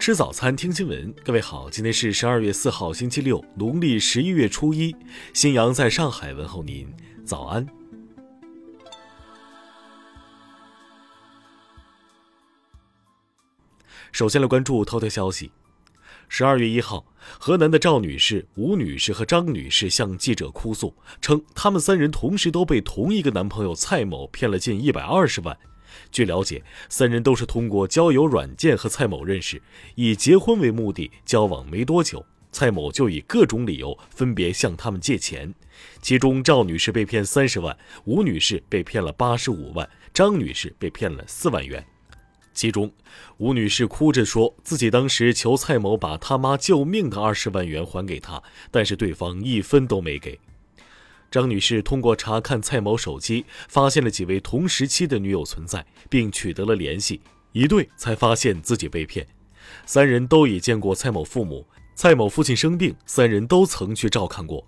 吃早餐，听新闻。各位好，今天是十二月四号，星期六，农历十一月初一。新阳在上海问候您，早安。首先来关注头条消息。十二月一号，河南的赵女士、吴女士和张女士向记者哭诉，称她们三人同时都被同一个男朋友蔡某骗了近一百二十万。据了解，三人都是通过交友软件和蔡某认识，以结婚为目的。交往没多久，蔡某就以各种理由分别向他们借钱。其中，赵女士被骗三十万，吴女士被骗了八十五万，张女士被骗了四万元。其中，吴女士哭着说自己当时求蔡某把他妈救命的二十万元还给她，但是对方一分都没给。张女士通过查看蔡某手机，发现了几位同时期的女友存在，并取得了联系，一对才发现自己被骗。三人都已见过蔡某父母，蔡某父亲生病，三人都曾去照看过。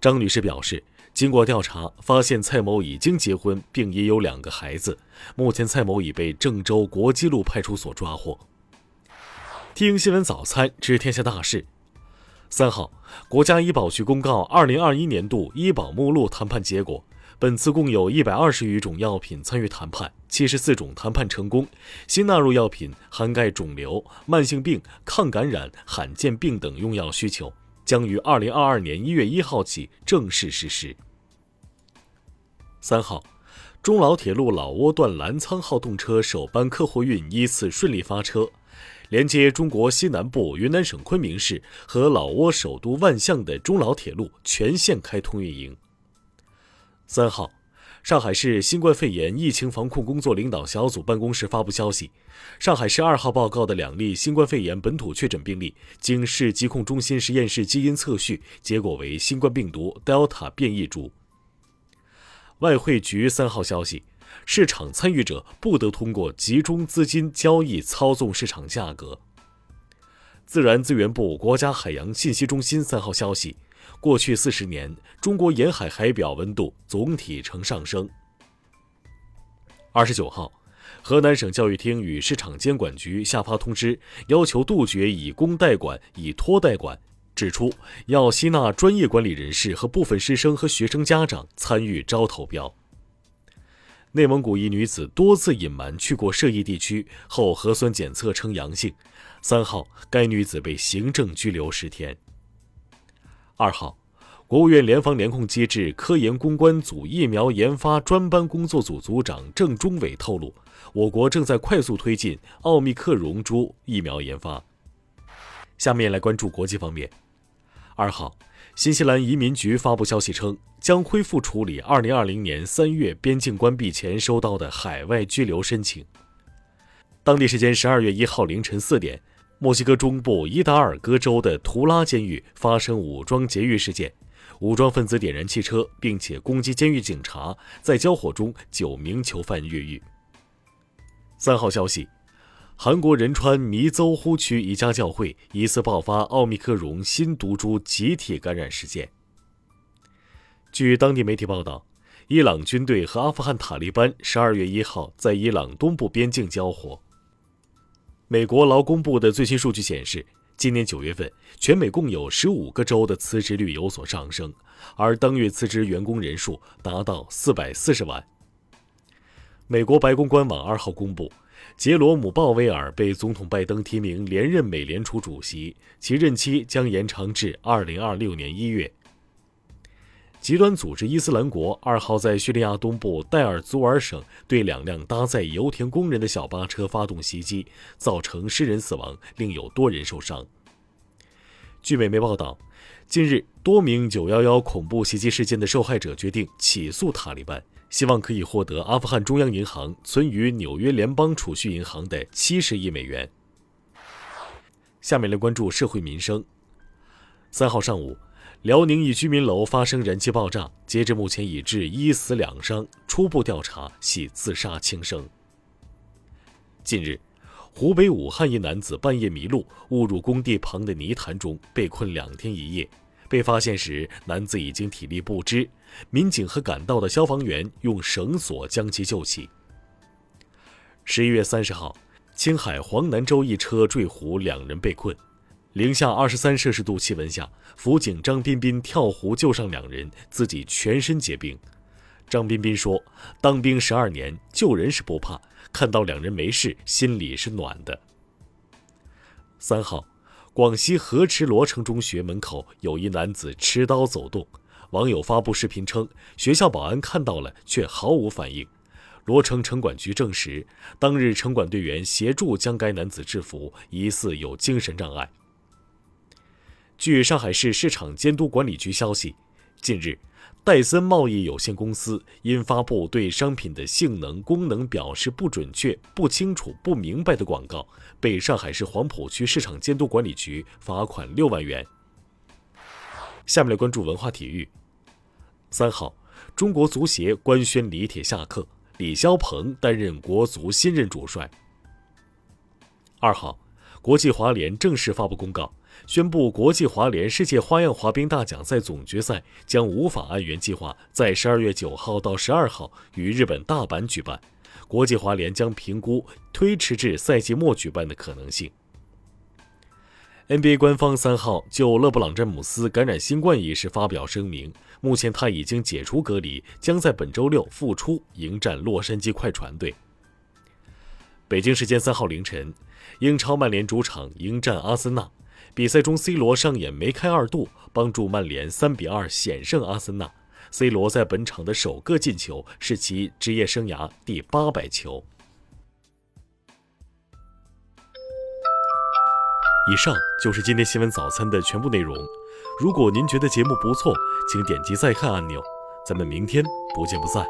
张女士表示，经过调查，发现蔡某已经结婚，并已有两个孩子。目前，蔡某已被郑州国基路派出所抓获。听新闻早餐知天下大事。三号，国家医保局公告二零二一年度医保目录谈判结果。本次共有一百二十余种药品参与谈判，七十四种谈判成功。新纳入药品涵盖肿瘤、慢性病、抗感染、罕见病等用药需求，将于二零二二年一月一号起正式实施。三号，中老铁路老挝段澜沧号动车首班客货运依次顺利发车。连接中国西南部云南省昆明市和老挝首都万象的中老铁路全线开通运营。三号，上海市新冠肺炎疫情防控工作领导小组办公室发布消息：上海市二号报告的两例新冠肺炎本土确诊病例，经市疾控中心实验室基因测序，结果为新冠病毒 Delta 变异株。外汇局三号消息。市场参与者不得通过集中资金交易操纵市场价格。自然资源部国家海洋信息中心三号消息：过去四十年，中国沿海海表温度总体呈上升。二十九号，河南省教育厅与市场监管局下发通知，要求杜绝以工代管、以托代管，指出要吸纳专业管理人士和部分师生和学生家长参与招投标。内蒙古一女子多次隐瞒去过涉疫地区后，核酸检测呈阳性。三号，该女子被行政拘留十天。二号，国务院联防联控机制科研攻关组疫苗研发专班工作组组长郑中伟透露，我国正在快速推进奥密克戎株疫苗研发。下面来关注国际方面。二号。新西兰移民局发布消息称，将恢复处理2020年3月边境关闭前收到的海外居留申请。当地时间12月1号凌晨4点，墨西哥中部伊达尔戈州的图拉监狱发生武装劫狱事件，武装分子点燃汽车，并且攻击监狱警察，在交火中，九名囚犯越狱。三号消息。韩国仁川弥邹呼区一家教会疑似爆发奥密克戎新毒株集体感染事件。据当地媒体报道，伊朗军队和阿富汗塔利班十二月一号在伊朗东部边境交火。美国劳工部的最新数据显示，今年九月份，全美共有十五个州的辞职率有所上升，而当月辞职员工人数达到四百四十万。美国白宫官网二号公布。杰罗姆·鲍威尔被总统拜登提名连任美联储主席，其任期将延长至二零二六年一月。极端组织伊斯兰国二号在叙利亚东部戴尔祖尔省对两辆搭载油田工人的小巴车发动袭击，造成十人死亡，另有多人受伤。据美媒报道，近日多名九幺幺恐怖袭击事件的受害者决定起诉塔利班。希望可以获得阿富汗中央银行存于纽约联邦储蓄银行的七十亿美元。下面来关注社会民生。三号上午，辽宁一居民楼发生燃气爆炸，截至目前已致一死两伤，初步调查系自杀轻生。近日，湖北武汉一男子半夜迷路，误入工地旁的泥潭中，被困两天一夜。被发现时，男子已经体力不支，民警和赶到的消防员用绳索将其救起。十一月三十号，青海黄南州一车坠湖，两人被困。零下二十三摄氏度气温下，辅警张彬彬跳湖救上两人，自己全身结冰。张彬彬说：“当兵十二年，救人是不怕，看到两人没事，心里是暖的。”三号，广西河池罗城中学门口有一男子持刀走动，网友发布视频称，学校保安看到了却毫无反应。罗城城管局证实，当日城管队员协助将该男子制服，疑似有精神障碍。据上海市市场监督管理局消息，近日。戴森贸易有限公司因发布对商品的性能、功能表示不准确、不清楚、不明白的广告，被上海市黄浦区市场监督管理局罚款六万元。下面来关注文化体育。三号，中国足协官宣李铁下课，李霄鹏担任国足新任主帅。二号，国际滑联正式发布公告。宣布，国际滑联世界花样滑冰大奖赛总决赛将无法按原计划在十二月九号到十二号于日本大阪举办。国际滑联将评估推迟至赛季末举办的可能性。NBA 官方三号就勒布朗·詹姆斯感染新冠一事发表声明，目前他已经解除隔离，将在本周六复出迎战洛杉矶快船队。北京时间三号凌晨，英超曼联主场迎战阿森纳。比赛中，C 罗上演梅开二度，帮助曼联三比二险胜阿森纳。C 罗在本场的首个进球是其职业生涯第八百球。以上就是今天新闻早餐的全部内容。如果您觉得节目不错，请点击再看按钮。咱们明天不见不散。